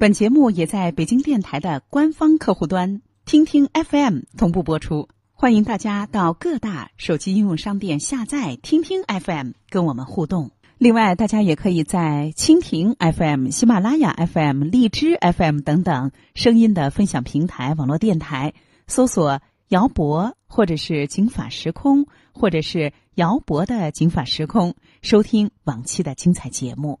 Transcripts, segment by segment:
本节目也在北京电台的官方客户端听听 FM 同步播出，欢迎大家到各大手机应用商店下载听听 FM 跟我们互动。另外，大家也可以在蜻蜓 FM、喜马拉雅 FM、荔枝 FM 等等声音的分享平台网络电台搜索“姚博”或者是“警法时空”或者是“姚博的警法时空”，收听往期的精彩节目。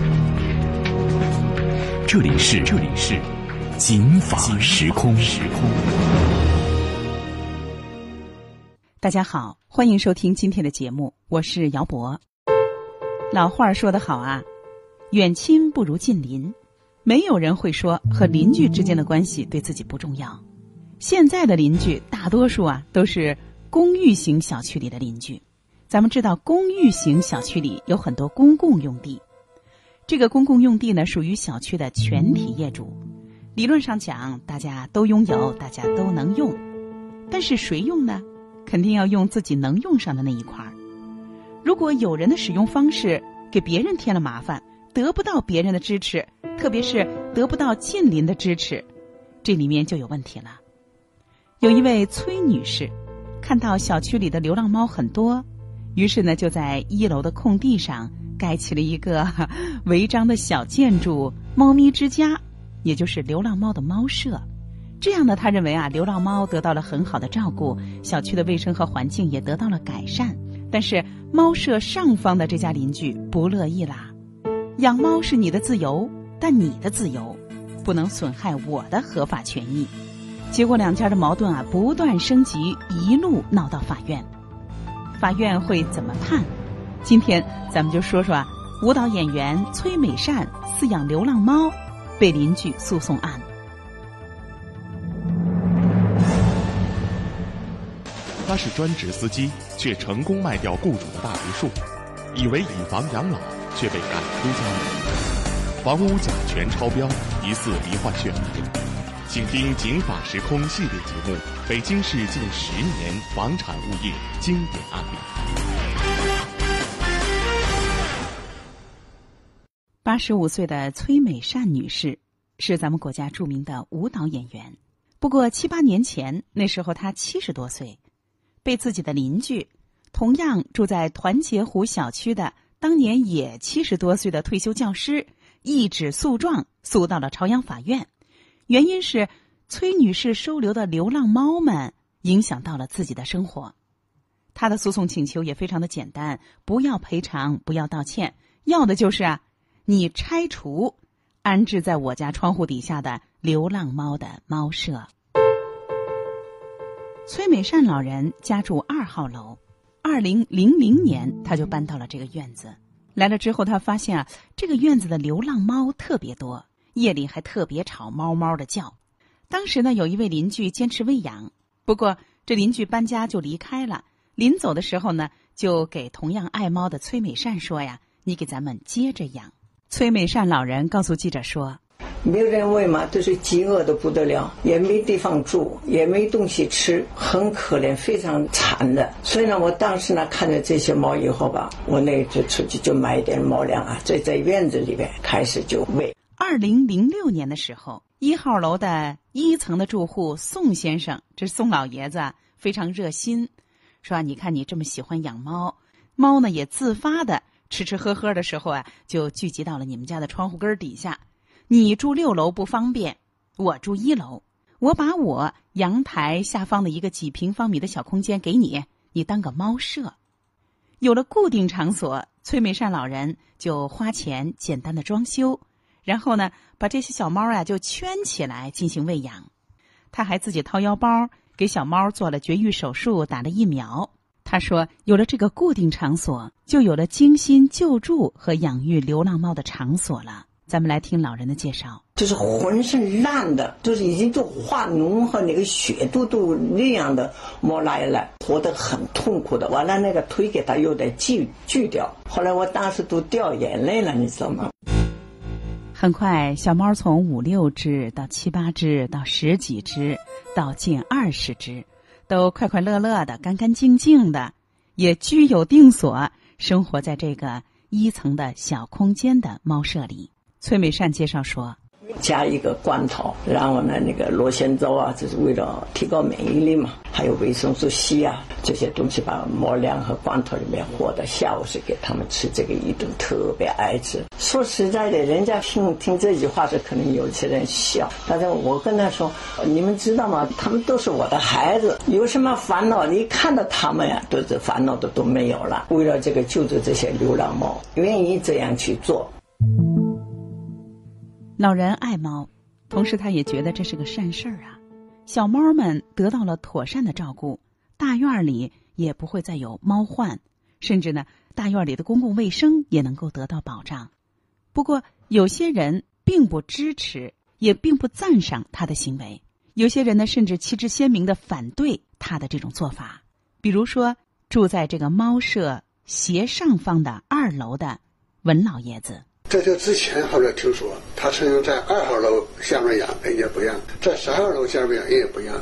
这里是这里是警法时空时空。大家好，欢迎收听今天的节目，我是姚博。老话说得好啊，远亲不如近邻，没有人会说和邻居之间的关系对自己不重要。现在的邻居大多数啊都是公寓型小区里的邻居。咱们知道，公寓型小区里有很多公共用地。这个公共用地呢，属于小区的全体业主。理论上讲，大家都拥有，大家都能用。但是谁用呢？肯定要用自己能用上的那一块儿。如果有人的使用方式给别人添了麻烦，得不到别人的支持，特别是得不到近邻的支持，这里面就有问题了。有一位崔女士，看到小区里的流浪猫很多，于是呢，就在一楼的空地上。盖起了一个 违章的小建筑——猫咪之家，也就是流浪猫的猫舍。这样呢，他认为啊，流浪猫得到了很好的照顾，小区的卫生和环境也得到了改善。但是，猫舍上方的这家邻居不乐意啦。养猫是你的自由，但你的自由不能损害我的合法权益。结果，两家的矛盾啊不断升级，一路闹到法院。法院会怎么判？今天咱们就说说啊舞蹈演员崔美善饲养流浪猫被邻居诉讼案。他是专职司机，却成功卖掉雇主的大别墅，以为以房养老，却被赶出家门。房屋甲醛超标，疑似罹患血癌。请听《警法时空》系列节目《北京市近十年房产物业经典案例》。八十五岁的崔美善女士是咱们国家著名的舞蹈演员。不过七八年前，那时候她七十多岁，被自己的邻居，同样住在团结湖小区的当年也七十多岁的退休教师，一纸诉状诉到了朝阳法院。原因是崔女士收留的流浪猫们影响到了自己的生活。她的诉讼请求也非常的简单：不要赔偿，不要道歉，要的就是啊。你拆除安置在我家窗户底下的流浪猫的猫舍。崔美善老人家住二号楼，二零零零年他就搬到了这个院子。来了之后，他发现啊，这个院子的流浪猫特别多，夜里还特别吵，猫猫的叫。当时呢，有一位邻居坚持喂养，不过这邻居搬家就离开了。临走的时候呢，就给同样爱猫的崔美善说呀：“你给咱们接着养。”崔美善老人告诉记者说：“没有人喂嘛，都是饥饿的不得了，也没地方住，也没东西吃，很可怜，非常惨的。所以呢，我当时呢看着这些猫以后吧，我那就出去就买一点猫粮啊，在在院子里边开始就喂。二零零六年的时候，一号楼的一层的住户宋先生，这宋老爷子非常热心，说：你看你这么喜欢养猫，猫呢也自发的。”吃吃喝喝的时候啊，就聚集到了你们家的窗户根底下。你住六楼不方便，我住一楼，我把我阳台下方的一个几平方米的小空间给你，你当个猫舍。有了固定场所，崔美善老人就花钱简单的装修，然后呢，把这些小猫啊就圈起来进行喂养。他还自己掏腰包给小猫做了绝育手术，打了疫苗。他说：“有了这个固定场所，就有了精心救助和养育流浪猫的场所了。咱们来听老人的介绍。就是浑身烂的，就是已经就化脓和那个血都都那样的摸来了，活得很痛苦的。完了，那个腿给他又得锯锯掉。后来我当时都掉眼泪了，你知道吗？很快，小猫从五六只到七八只，到十几只，到近二十只，都快快乐乐的、干干净净的，也居有定所，生活在这个一层的小空间的猫舍里。崔美善介绍说。加一个罐头，然后呢，那个螺旋藻啊，就是为了提高免疫力嘛。还有维生素 C 啊，这些东西把猫粮和罐头里面和的。下午是给他们吃这个一顿，特别爱吃。说实在的，人家听听这句话时，可能有些人笑。但是我跟他说，你们知道吗？他们都是我的孩子，有什么烦恼？你看到他们呀，都是烦恼的都没有了。为了这个救助这些流浪猫，愿意这样去做。老人爱猫，同时他也觉得这是个善事儿啊。小猫们得到了妥善的照顾，大院里也不会再有猫患，甚至呢，大院里的公共卫生也能够得到保障。不过，有些人并不支持，也并不赞赏他的行为。有些人呢，甚至旗帜鲜明的反对他的这种做法。比如说，住在这个猫舍斜上方的二楼的文老爷子。在这之前，后来听说他曾经在二号楼下面养，人家不让；在三号楼下面养，人也不让；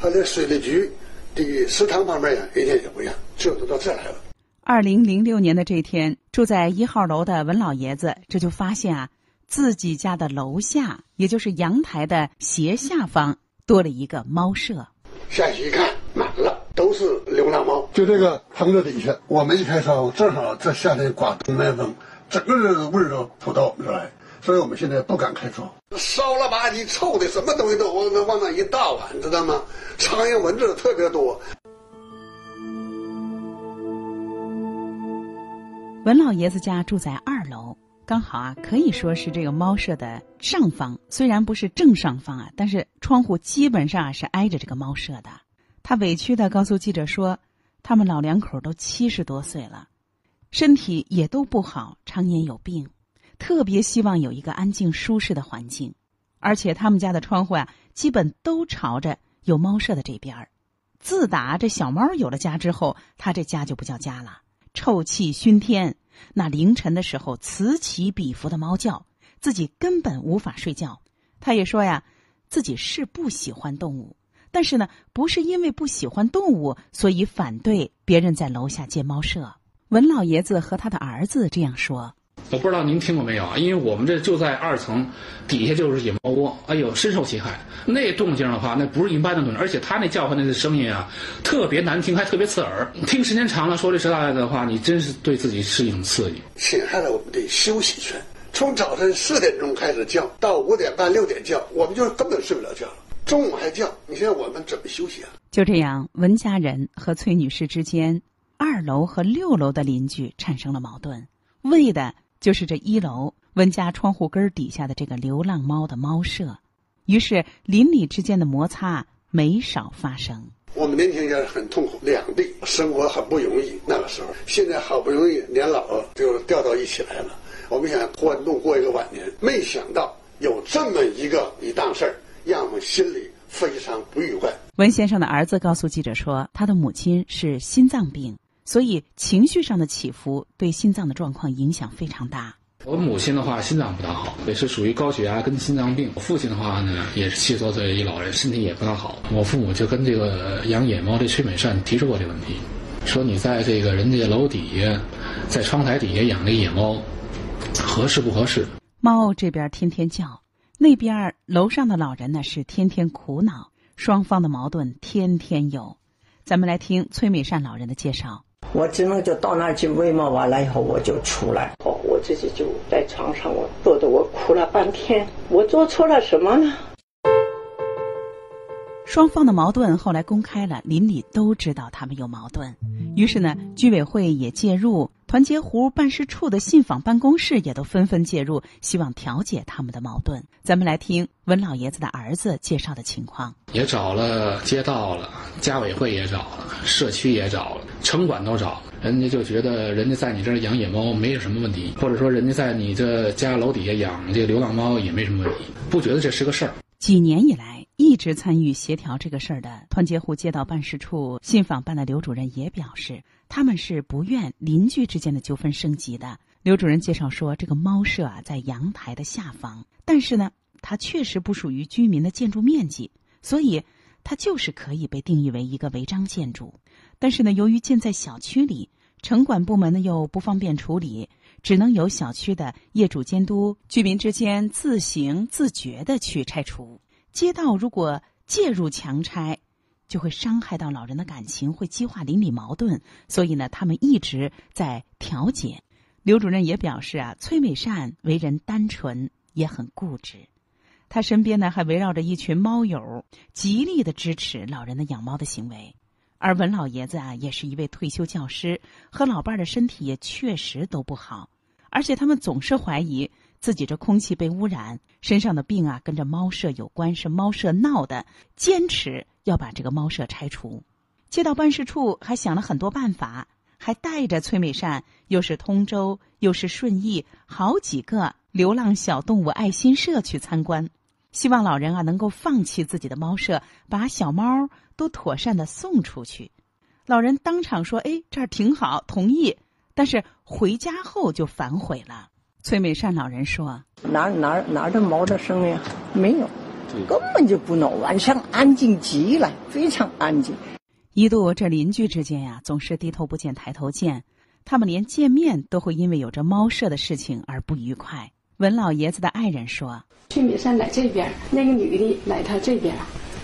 还在水利局的食堂旁边养，人家也不让。最后都到这来了。二零零六年的这天，住在一号楼的文老爷子这就发现啊，自己家的楼下，也就是阳台的斜下方多了一个猫舍。下去一看，满了，都是流浪猫。就这个棚子底下，我们一开窗，正好这夏天刮东南风。整个味儿都扑到我们这来，所以我们现在不敢开窗。烧了吧唧、臭的，什么东西都往那往那一倒啊，你知道吗？苍蝇、蚊子特别多。文老爷子家住在二楼，刚好啊，可以说是这个猫舍的上方。虽然不是正上方啊，但是窗户基本上是挨着这个猫舍的。他委屈的告诉记者说：“他们老两口都七十多岁了。”身体也都不好，常年有病，特别希望有一个安静舒适的环境，而且他们家的窗户啊，基本都朝着有猫舍的这边儿。自打这小猫有了家之后，他这家就不叫家了，臭气熏天。那凌晨的时候此起彼伏的猫叫，自己根本无法睡觉。他也说呀，自己是不喜欢动物，但是呢，不是因为不喜欢动物，所以反对别人在楼下建猫舍。文老爷子和他的儿子这样说：“我不知道您听过没有啊？因为我们这就在二层，底下就是野猫窝，哎呦，深受其害。那动静的话，那不是一般的动静，而且他那叫唤那个声音啊，特别难听，还特别刺耳。听时间长了，说句实在的话，你真是对自己是一种刺激，侵害了我们的休息权。从早晨四点钟开始叫，到五点半六点叫，我们就根本睡不了觉。中午还叫，你现在我们怎么休息啊？”就这样，文家人和崔女士之间。二楼和六楼的邻居产生了矛盾，为的就是这一楼温家窗户根底下的这个流浪猫的猫舍。于是邻里之间的摩擦没少发生。我们年轻人很痛苦，两地生活很不容易。那个时候，现在好不容易年老了就调到一起来了。我们想欢度过一个晚年，没想到有这么一个一档事儿，让我们心里非常不愉快。文先生的儿子告诉记者说，他的母亲是心脏病。所以情绪上的起伏对心脏的状况影响非常大。我母亲的话心脏不大好，也是属于高血压跟心脏病。我父亲的话呢也是七十多岁一老人，身体也不大好。我父母就跟这个养野猫的崔美善提出过这个问题，说你在这个人家楼底下，在窗台底下养这野猫，合适不合适？猫这边天天叫，那边楼上的老人呢是天天苦恼，双方的矛盾天天有。咱们来听崔美善老人的介绍。我只能就到那儿去喂猫，完了以后我就出来。哦，我自己就在床上，我坐的，我哭了半天。我做错了什么呢？双方的矛盾后来公开了，邻里都知道他们有矛盾。于是呢，居委会也介入，团结湖办事处的信访办公室也都纷纷介入，希望调解他们的矛盾。咱们来听文老爷子的儿子介绍的情况。也找了街道了，家委会也找了，社区也找了，城管都找。人家就觉得人家在你这儿养野猫没有什么问题，或者说人家在你这家楼底下养这个流浪猫也没什么问题，不觉得这是个事儿。几年以来，一直参与协调这个事儿的团结湖街道办事处信访办的刘主任也表示，他们是不愿邻居之间的纠纷升级的。刘主任介绍说，这个猫舍啊在阳台的下方，但是呢，它确实不属于居民的建筑面积，所以。它就是可以被定义为一个违章建筑，但是呢，由于建在小区里，城管部门呢又不方便处理，只能由小区的业主监督，居民之间自行自觉的去拆除。街道如果介入强拆，就会伤害到老人的感情，会激化邻里矛盾，所以呢，他们一直在调解。刘主任也表示啊，崔美善为人单纯，也很固执。他身边呢还围绕着一群猫友，极力的支持老人的养猫的行为。而文老爷子啊，也是一位退休教师，和老伴儿的身体也确实都不好，而且他们总是怀疑自己这空气被污染，身上的病啊跟着猫舍有关，是猫舍闹的，坚持要把这个猫舍拆除。街道办事处还想了很多办法，还带着崔美善，又是通州，又是顺义，好几个流浪小动物爱心社去参观。希望老人啊能够放弃自己的猫舍，把小猫都妥善的送出去。老人当场说：“哎，这儿挺好，同意。”但是回家后就反悔了。崔美善老人说：“哪哪哪的猫的声音没有，根本就不闹，晚上安静极了，非常安静。一度这邻居之间呀，总是低头不见抬头见，他们连见面都会因为有着猫舍的事情而不愉快。”文老爷子的爱人说：“崔美善在这边，那个女的来他这边，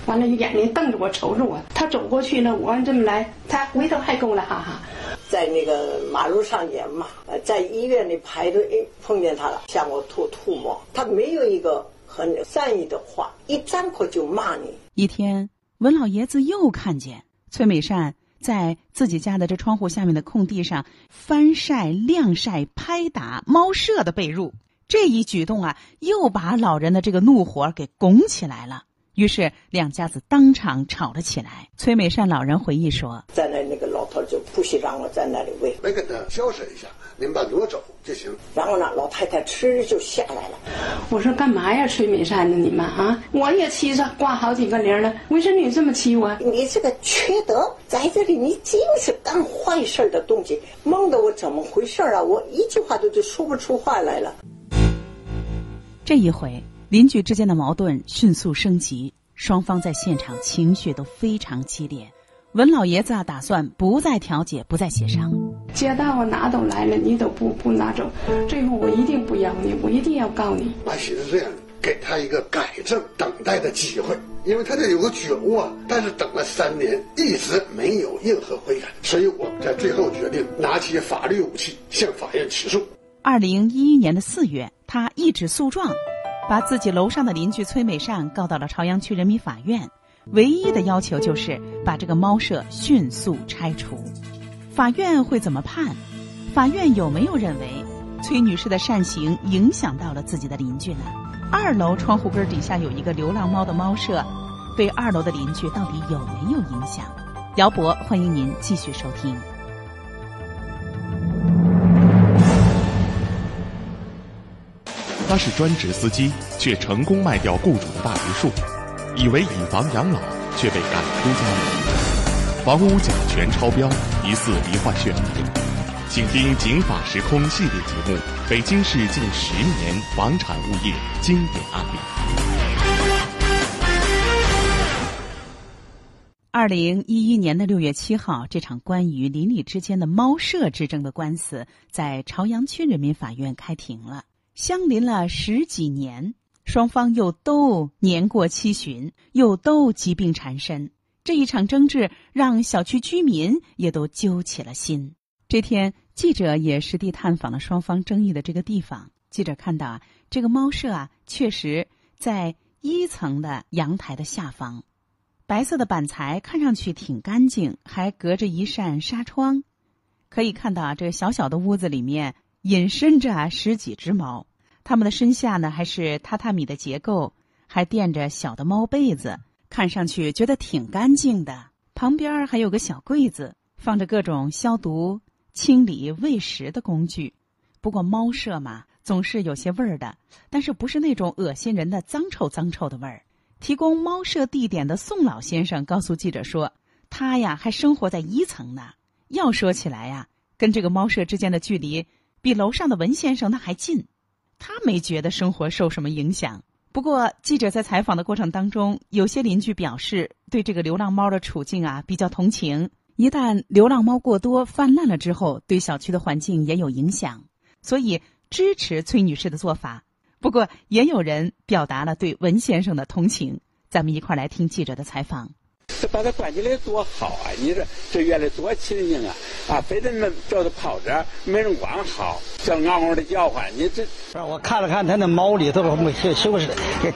完了眼睛瞪着我，瞅着我。他走过去了，我这么来，他回头还跟我来哈哈。在那个马路上演嘛，在医院里排队，碰见他了，向我吐吐沫。他没有一个很善意的话，一张口就骂你。一天，文老爷子又看见崔美善在自己家的这窗户下面的空地上翻晒、晾晒、拍打猫舍的被褥。这一举动啊，又把老人的这个怒火给拱起来了。于是两家子当场吵了起来。崔美善老人回忆说：“在那那个老头就不许让我在那里喂，没跟他交涉一下，您把挪走就行。然后呢，老太太吃就下来了。我说干嘛呀，崔美善呢？你们啊，我也气着挂好几个零了。为什么你这么欺我？你这个缺德，在这里你尽是干坏事的东西，蒙得我怎么回事啊？我一句话都就说不出话来了。”这一回，邻居之间的矛盾迅速升级，双方在现场情绪都非常激烈。文老爷子啊，打算不再调解，不再协商。街道我，哪都来了，你都不不拿走，最后我一定不要你，我一定要告你。我寻思这样，给他一个改正、等待的机会，因为他这有个觉悟啊。但是等了三年，一直没有任何悔改，所以我们在最后决定拿起法律武器向法院起诉。二零一一年的四月。他一纸诉状，把自己楼上的邻居崔美善告到了朝阳区人民法院，唯一的要求就是把这个猫舍迅速拆除。法院会怎么判？法院有没有认为崔女士的善行影响到了自己的邻居呢？二楼窗户根底下有一个流浪猫的猫舍，对二楼的邻居到底有没有影响？姚博，欢迎您继续收听。他是专职司机，却成功卖掉雇主的大别墅，以为以房养老，却被赶出家门。房屋甲醛超标，疑似罹患血癌。请听《警法时空》系列节目《北京市近十年房产物业经典案例》。二零一一年的六月七号，这场关于邻里之间的猫舍之争的官司，在朝阳区人民法院开庭了。相邻了十几年，双方又都年过七旬，又都疾病缠身。这一场争执让小区居民也都揪起了心。这天，记者也实地探访了双方争议的这个地方。记者看到啊，这个猫舍啊，确实在一层的阳台的下方，白色的板材看上去挺干净，还隔着一扇纱窗，可以看到啊，这个小小的屋子里面隐身着十几只猫。他们的身下呢，还是榻榻米的结构，还垫着小的猫被子，看上去觉得挺干净的。旁边还有个小柜子，放着各种消毒、清理喂食的工具。不过猫舍嘛，总是有些味儿的，但是不是那种恶心人的脏臭脏臭的味儿。提供猫舍地点的宋老先生告诉记者说：“他呀，还生活在一层呢。要说起来呀，跟这个猫舍之间的距离比楼上的文先生那还近。他没觉得生活受什么影响。不过，记者在采访的过程当中，有些邻居表示对这个流浪猫的处境啊比较同情。一旦流浪猫过多泛滥了之后，对小区的环境也有影响。”所以支持崔女士的做法，不过也有人表达了对文先生的同情。咱们一块儿来听记者的采访。这 把它关起来多好啊！你说这院里多清静啊！啊，非得那叫它跑着，没人管好，这嗷嗷的叫唤。你这，我看了看它那毛里头没收拾，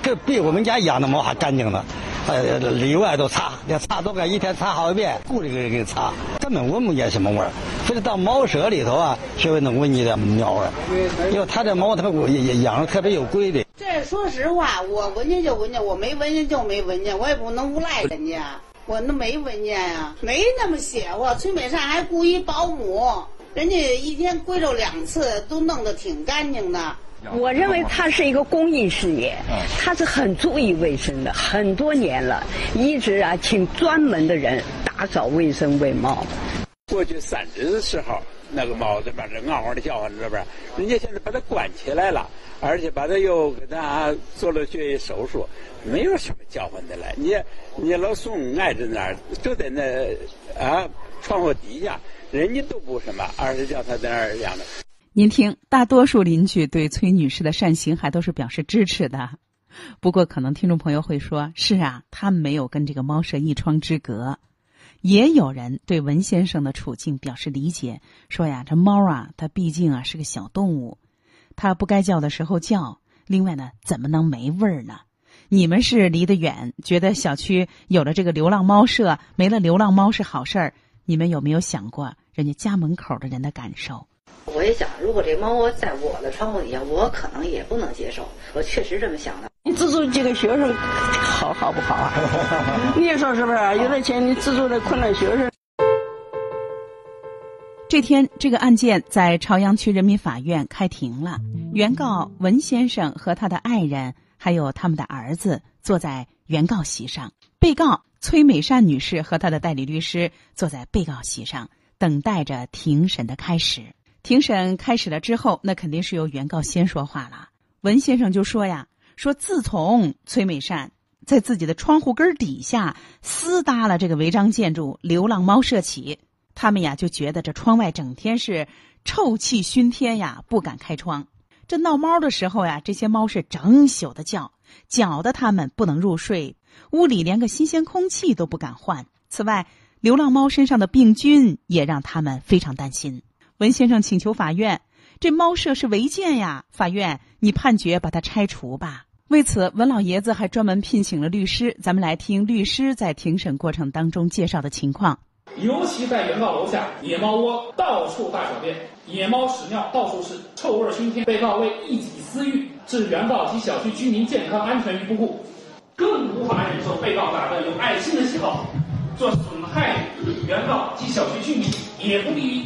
跟比我们家养的猫还干净呢。呃，里外都擦，连擦都该一天擦好几遍，顾着给给擦，根本闻不见什么味儿。非得到猫舍里头啊，稍微能闻见点喵味儿。因为它这猫它养的特别有规律。这说实话，我闻见就闻见，我没闻见就没闻见，我也不能诬赖人家。我那没文件呀，没那么写过。崔美善还雇一保姆，人家一天归着两次，都弄得挺干净的。我认为他是一个公益事业，他是很注意卫生的，很多年了，一直啊请专门的人打扫卫生卫貌。过去三日的时候，那个猫在边这嗷嗷的叫唤，这边，人家现在把它关起来了，而且把它又给它做了血液手术，没有什么叫唤的了。你你老宋挨着那儿，就在那啊窗户底下，人家都不什么，而是叫他在那儿养着。您听，大多数邻居对崔女士的善行还都是表示支持的。不过，可能听众朋友会说：“是啊，他没有跟这个猫舍一窗之隔。”也有人对文先生的处境表示理解，说呀，这猫啊，它毕竟啊是个小动物，它不该叫的时候叫。另外呢，怎么能没味儿呢？你们是离得远，觉得小区有了这个流浪猫舍，没了流浪猫是好事儿。你们有没有想过人家家门口的人的感受？我也想，如果这猫窝在我的窗户底下，我可能也不能接受。我确实这么想的。你资助几个学生，好好不好啊？你说是不是？有点钱，你资助这困难学生。这天，这个案件在朝阳区人民法院开庭了。原告文先生和他的爱人，还有他们的儿子，坐在原告席上；被告崔美善女士和她的代理律师坐在被告席上，等待着庭审的开始。庭审开始了之后，那肯定是由原告先说话了。文先生就说呀。说，自从崔美善在自己的窗户根底下私搭了这个违章建筑“流浪猫舍”起，他们呀就觉得这窗外整天是臭气熏天呀，不敢开窗。这闹猫的时候呀，这些猫是整宿的叫，搅得他们不能入睡，屋里连个新鲜空气都不敢换。此外，流浪猫身上的病菌也让他们非常担心。文先生请求法院。这猫舍是违建呀！法院，你判决把它拆除吧。为此，文老爷子还专门聘请了律师。咱们来听律师在庭审过程当中介绍的情况。尤其在原告楼下，野猫窝到处大小便，野猫屎尿到处是，臭味熏天。被告为一己私欲，置原告及小区居民健康安全于不顾，更无法忍受被告打着有爱心的旗号，做损害原告及小区居民，也不利于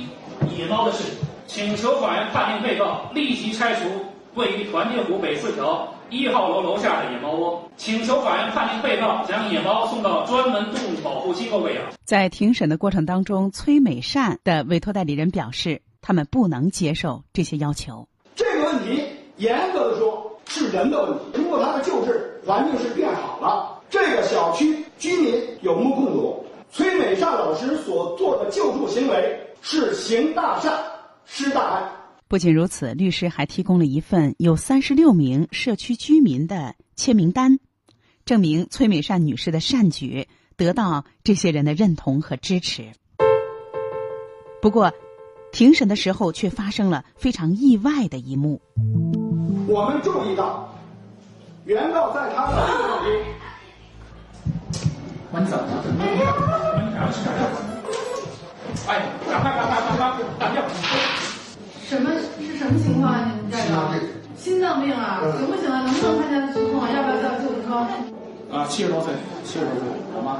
野猫的事。请求法院判定被告立即拆除位于团结湖北四条一号楼楼下的野猫窝。请求法院判定被告将野猫送到专门动物保护机构喂养。在庭审的过程当中，崔美善的委托代理人表示，他们不能接受这些要求。这个问题严格的说是人的问题。如果他的救治环境是变好了，这个小区居民有目共睹，崔美善老师所做的救助行为是行大善。施大爱。不仅如此，律师还提供了一份有三十六名社区居民的签名单，证明崔美善女士的善举得到这些人的认同和支持。不过，庭审的时候却发生了非常意外的一幕。我们注意到，原告在他的完整的，哎，赶快，赶快，赶快，打掉！什么是什么情况啊？你们这个心脏病啊？行不行啊？能不能参加诉讼？要不要叫救护车？啊，七十多岁，七十多岁，好吗？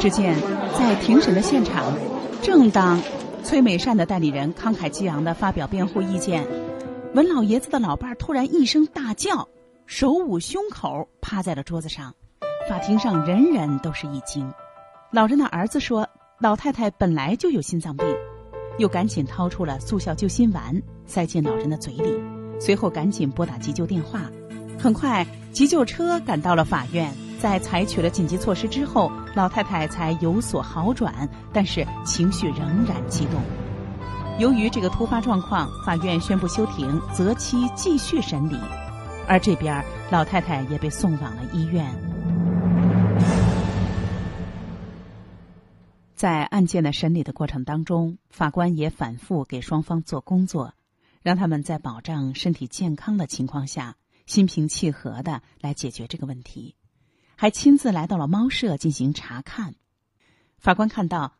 只见在庭审的现场，正当崔美善的代理人慷慨激昂地发表辩护意见，文老爷子的老伴儿突然一声大叫，手捂胸口，趴在了桌子上。法庭上人人都是一惊。老人的儿子说：“老太太本来就有心脏病。”又赶紧掏出了速效救心丸，塞进老人的嘴里，随后赶紧拨打急救电话。很快，急救车赶到了法院。在采取了紧急措施之后，老太太才有所好转，但是情绪仍然激动。由于这个突发状况，法院宣布休庭，择期继续审理。而这边，老太太也被送往了医院。在案件的审理的过程当中，法官也反复给双方做工作，让他们在保障身体健康的情况下，心平气和的来解决这个问题。还亲自来到了猫舍进行查看。法官看到，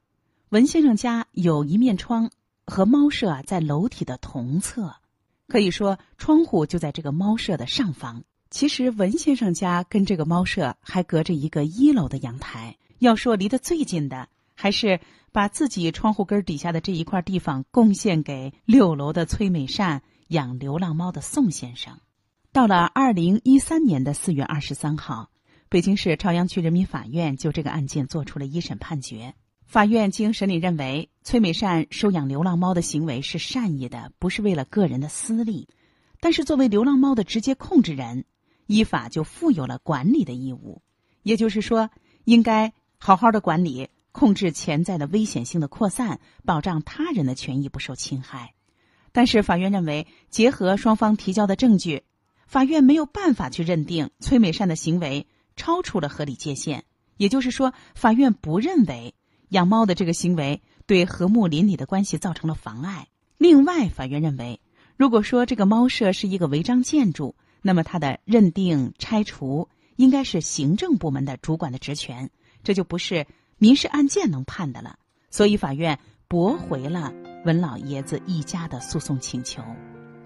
文先生家有一面窗和猫舍在楼体的同侧，可以说窗户就在这个猫舍的上方。其实文先生家跟这个猫舍还隔着一个一楼的阳台。要说离得最近的，还是把自己窗户根底下的这一块地方贡献给六楼的崔美善养流浪猫的宋先生。到了二零一三年的四月二十三号。北京市朝阳区人民法院就这个案件作出了一审判决。法院经审理认为，崔美善收养流浪猫的行为是善意的，不是为了个人的私利。但是，作为流浪猫的直接控制人，依法就负有了管理的义务。也就是说，应该好好的管理，控制潜在的危险性的扩散，保障他人的权益不受侵害。但是，法院认为，结合双方提交的证据，法院没有办法去认定崔美善的行为。超出了合理界限，也就是说，法院不认为养猫的这个行为对和睦邻里的关系造成了妨碍。另外，法院认为，如果说这个猫舍是一个违章建筑，那么它的认定拆除应该是行政部门的主管的职权，这就不是民事案件能判的了。所以，法院驳回了文老爷子一家的诉讼请求。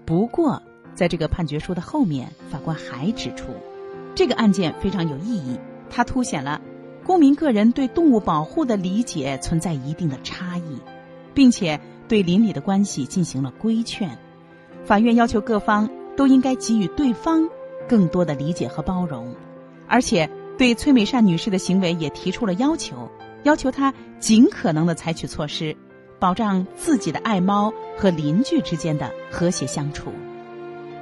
不过，在这个判决书的后面，法官还指出。这个案件非常有意义，它凸显了公民个人对动物保护的理解存在一定的差异，并且对邻里的关系进行了规劝。法院要求各方都应该给予对方更多的理解和包容，而且对崔美善女士的行为也提出了要求，要求她尽可能的采取措施，保障自己的爱猫和邻居之间的和谐相处。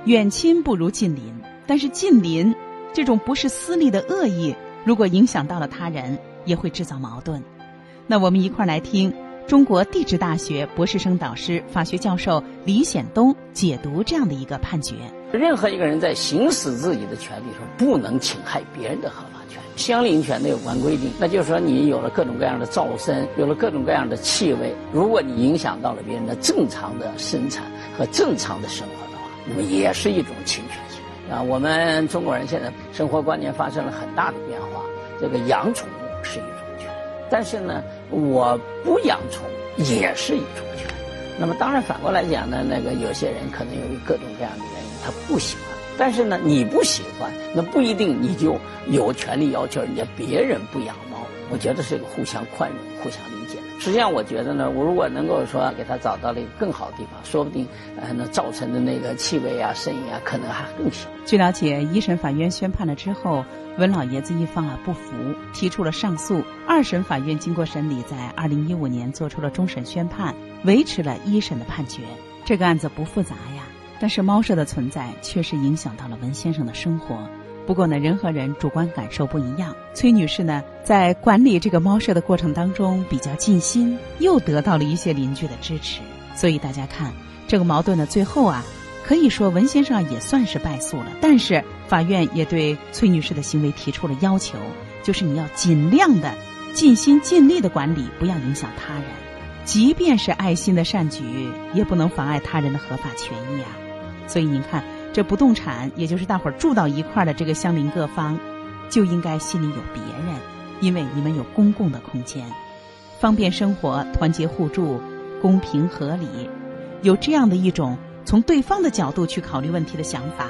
远亲不如近邻，但是近邻。这种不是私利的恶意，如果影响到了他人，也会制造矛盾。那我们一块儿来听中国地质大学博士生导师、法学教授李显东解读这样的一个判决：任何一个人在行使自己的权利时候，不能侵害别人的合法权。相邻权的有关规定，那就是说，你有了各种各样的噪声，有了各种各样的气味，如果你影响到了别人的正常的生产和正常的生活的话，那么也是一种侵权行为。啊，我们中国人现在生活观念发生了很大的变化。这个养宠物是一种权，但是呢，我不养宠物也是一种权。那么当然反过来讲呢，那个有些人可能由于各种各样的原因，他不喜欢。但是呢，你不喜欢，那不一定你就有权利要求人家别人不养猫。我觉得是一个互相宽容、互相理解。实际上，我觉得呢，我如果能够说给他找到了一个更好的地方，说不定，呃，那造成的那个气味啊、声音啊，可能还更小。据了解，一审法院宣判了之后，文老爷子一方啊不服，提出了上诉。二审法院经过审理，在二零一五年做出了终审宣判，维持了一审的判决。这个案子不复杂呀，但是猫舍的存在确实影响到了文先生的生活。不过呢，人和人主观感受不一样。崔女士呢，在管理这个猫舍的过程当中比较尽心，又得到了一些邻居的支持。所以大家看，这个矛盾的最后啊，可以说文先生也算是败诉了。但是法院也对崔女士的行为提出了要求，就是你要尽量的尽心尽力的管理，不要影响他人。即便是爱心的善举，也不能妨碍他人的合法权益啊。所以您看。这不动产，也就是大伙儿住到一块儿的这个相邻各方，就应该心里有别人，因为你们有公共的空间，方便生活，团结互助，公平合理，有这样的一种从对方的角度去考虑问题的想法，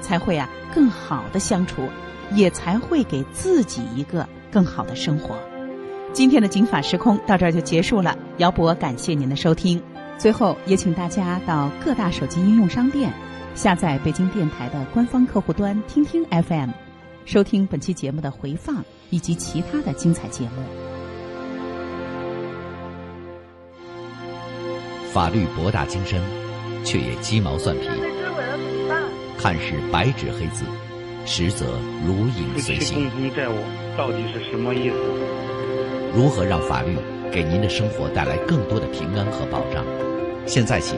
才会啊更好的相处，也才会给自己一个更好的生活。今天的《警法时空》到这儿就结束了，姚博感谢您的收听。最后也请大家到各大手机应用商店下载北京电台的官方客户端“听听 FM”，收听本期节目的回放以及其他的精彩节目。法律博大精深，却也鸡毛蒜皮，看似白纸黑字，实则如影随形。共同债务到底是什么意思？如何让法律给您的生活带来更多的平安和保障？现在起，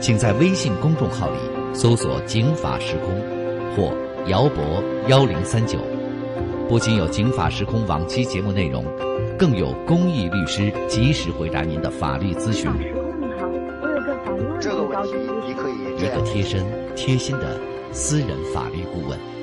请在微信公众号里搜索“警法时空”或“姚博幺零三九”，不仅有“警法时空”往期节目内容，更有公益律师及时回答您的法律咨询。这个问题你可以一个贴身、贴心的私人法律顾问。